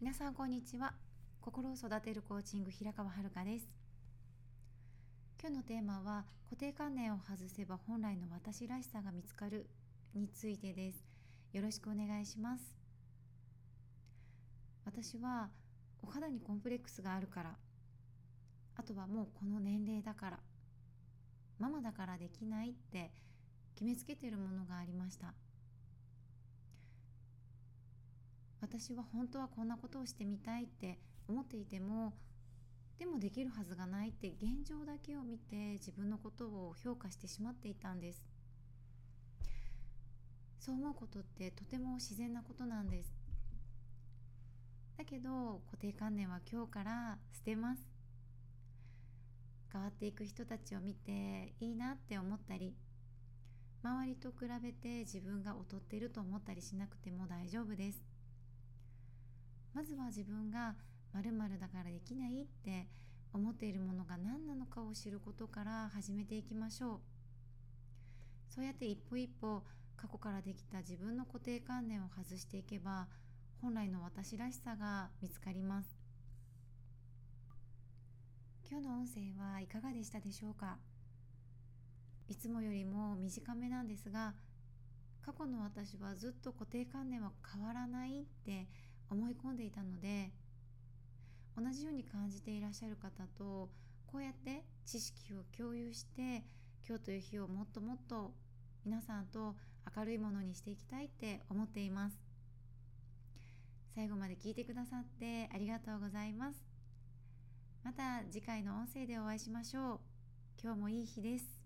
皆さんこんにちは。心を育てるコーチング平川遥です。今日のテーマは固定観念を外せば本来の私らしさが見つかるについてです。よろしくお願いします。私はお肌にコンプレックスがあるから。あとはもうこの年齢だから。ママだからできないって決めつけてるものがありました。私は本当はこんなことをしてみたいって思っていてもでもできるはずがないって現状だけを見て自分のことを評価してしまっていたんです。そう思うことってとても自然なことなんです。だけど固定観念は今日から捨てます。変わっていく人たちを見ていいなって思ったり周りと比べて自分が劣っていると思ったりしなくても大丈夫です。ずは自分が〇〇だからできないって思っているものが何なのかを知ることから始めていきましょう。そうやって一歩一歩過去からできた自分の固定観念を外していけば本来の私らしさが見つかります。今日の音声はいかがでしたでしょうか？いつもよりも短めなんですが過去の私はずっと固定観念は変わらないって思い込んでいたので同じように感じていらっしゃる方とこうやって知識を共有して今日という日をもっともっと皆さんと明るいものにしていきたいって思っています。最後まで聞いてくださってありがとうございます。また次回の音声でお会いしましょう。今日もいい日です。